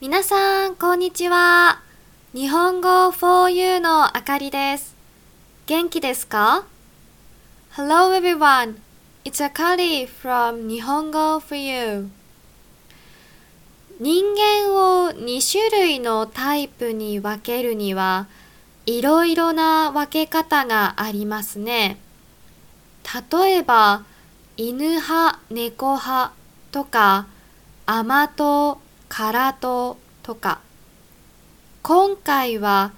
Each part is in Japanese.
皆さん、こんにちは。日本語 4U のあかりです。元気ですか ?Hello everyone. It's Akari from 日本語 4U. 人間を2種類のタイプに分けるには、いろいろな分け方がありますね。例えば、犬派、猫派とか、甘党、辛党とか。今回は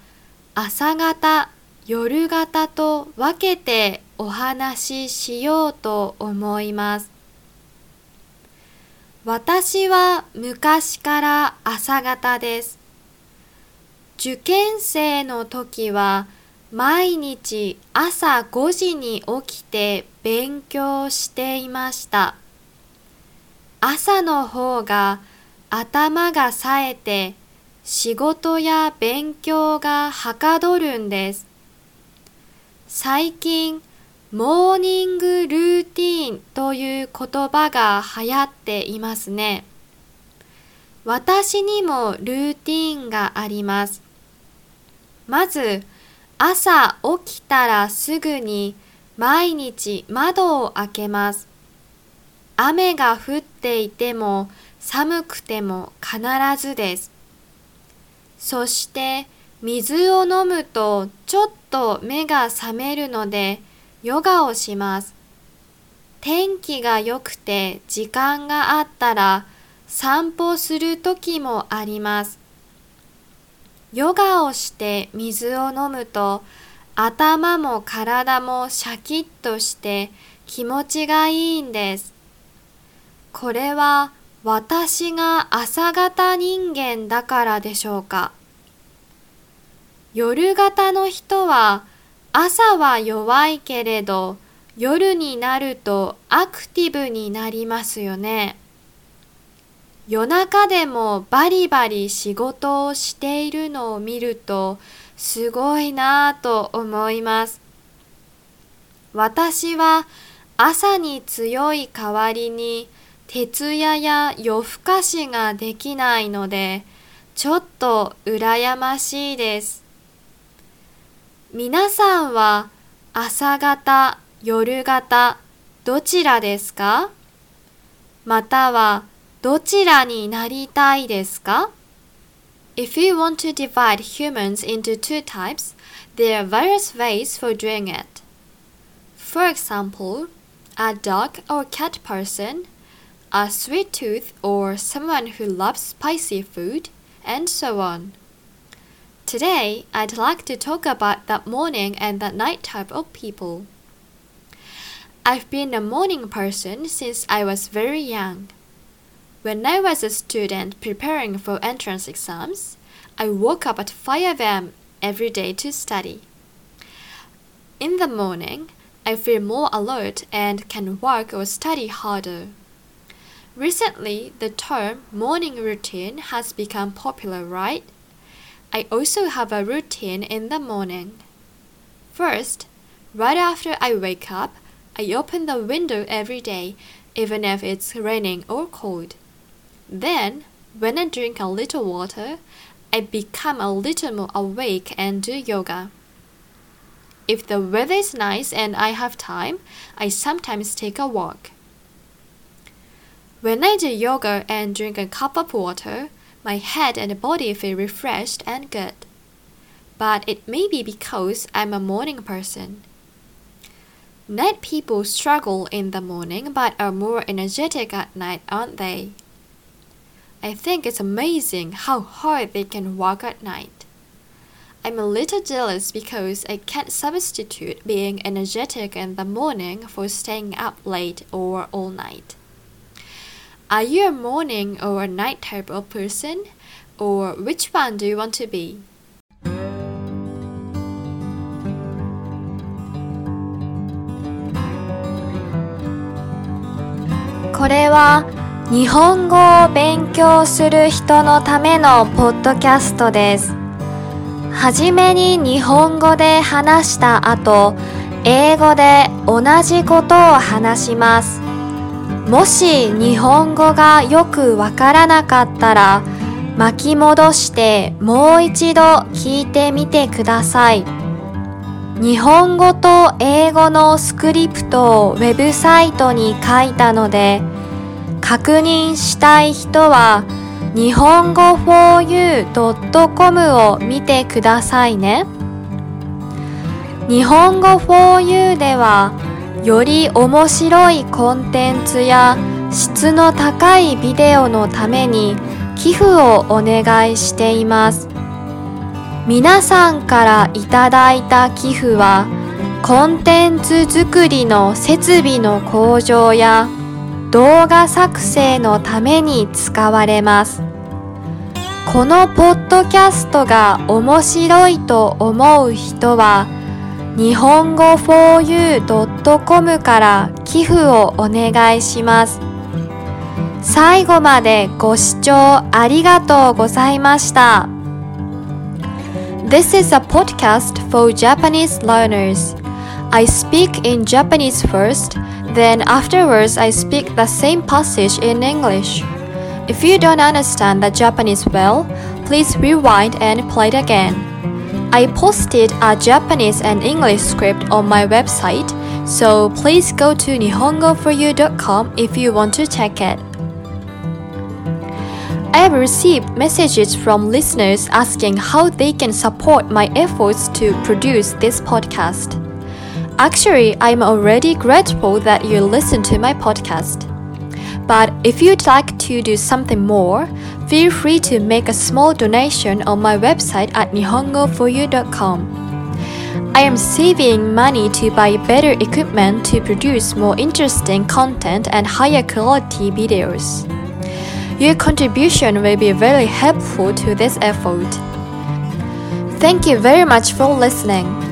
朝方、夜型と分けてお話ししようと思います。私は昔から朝方です。受験生の時は毎日朝5時に起きて勉強していました。朝の方が頭が冴えて仕事や勉強がはかどるんです。最近、モーニングルーティーンという言葉が流行っていますね。私にもルーティーンがあります。まず、朝起きたらすぐに毎日窓を開けます。雨が降っていても寒くても必ずです。そして水を飲むとちょっと目が覚めるのでヨガをします。天気が良くて時間があったら散歩する時もあります。ヨガをして水を飲むと頭も体もシャキッとして気持ちがいいんです。これは私が朝型人間だからでしょうか。夜型の人は朝は弱いけれど夜になるとアクティブになりますよね。夜中でもバリバリ仕事をしているのを見るとすごいなぁと思います。私は朝に強い代わりに徹夜や夜更かしができないのでちょっと羨ましいです。皆さんは朝型、夜型、どちらですかまたはどちらになりたいですか If you want to divide humans into two types, there are various ways for doing it. For example, a dog or cat person, a sweet tooth or someone who loves spicy food, and so on. Today, I'd like to talk about the morning and the night type of people. I've been a morning person since I was very young. When I was a student preparing for entrance exams, I woke up at 5 am every day to study. In the morning, I feel more alert and can work or study harder. Recently, the term morning routine has become popular, right? I also have a routine in the morning. First, right after I wake up, I open the window every day, even if it's raining or cold. Then, when I drink a little water, I become a little more awake and do yoga. If the weather is nice and I have time, I sometimes take a walk. When I do yoga and drink a cup of water, my head and body feel refreshed and good. But it may be because I'm a morning person. Night people struggle in the morning but are more energetic at night, aren't they? I think it's amazing how hard they can work at night. I'm a little jealous because I can't substitute being energetic in the morning for staying up late or all night. Are you a morning or a night type of person? Or which one do you want to be? これは日本語を勉強する人のためのポッドキャストです。はじめに日本語で話した後、英語で同じことを話します。もし日本語がよくわからなかったら、巻き戻してもう一度聞いてみてください。日本語と英語のスクリプトをウェブサイトに書いたので、確認したい人は日本語 4u.com を見てくださいね。日本語 4u ではより面白いコンテンツや質の高いビデオのために寄付をお願いしています。皆さんからいただいた寄付はコンテンツ作りの設備の向上や動画作成のために使われます。このポッドキャストが面白いと思う人は日本語 4u.com から寄付をお願いします。最後までご視聴ありがとうございました。This is a podcast for Japanese learners. I speak in Japanese first, then afterwards I speak the same passage in English. If you don't understand the Japanese well, please rewind and play it again. I posted a Japanese and English script on my website, so please go to nihongoforyou.com if you want to check it. I have received messages from listeners asking how they can support my efforts to produce this podcast. Actually, I'm already grateful that you listen to my podcast. But if you'd like to do something more, feel free to make a small donation on my website at nihongoforyou.com. I am saving money to buy better equipment to produce more interesting content and higher quality videos. Your contribution will be very helpful to this effort. Thank you very much for listening.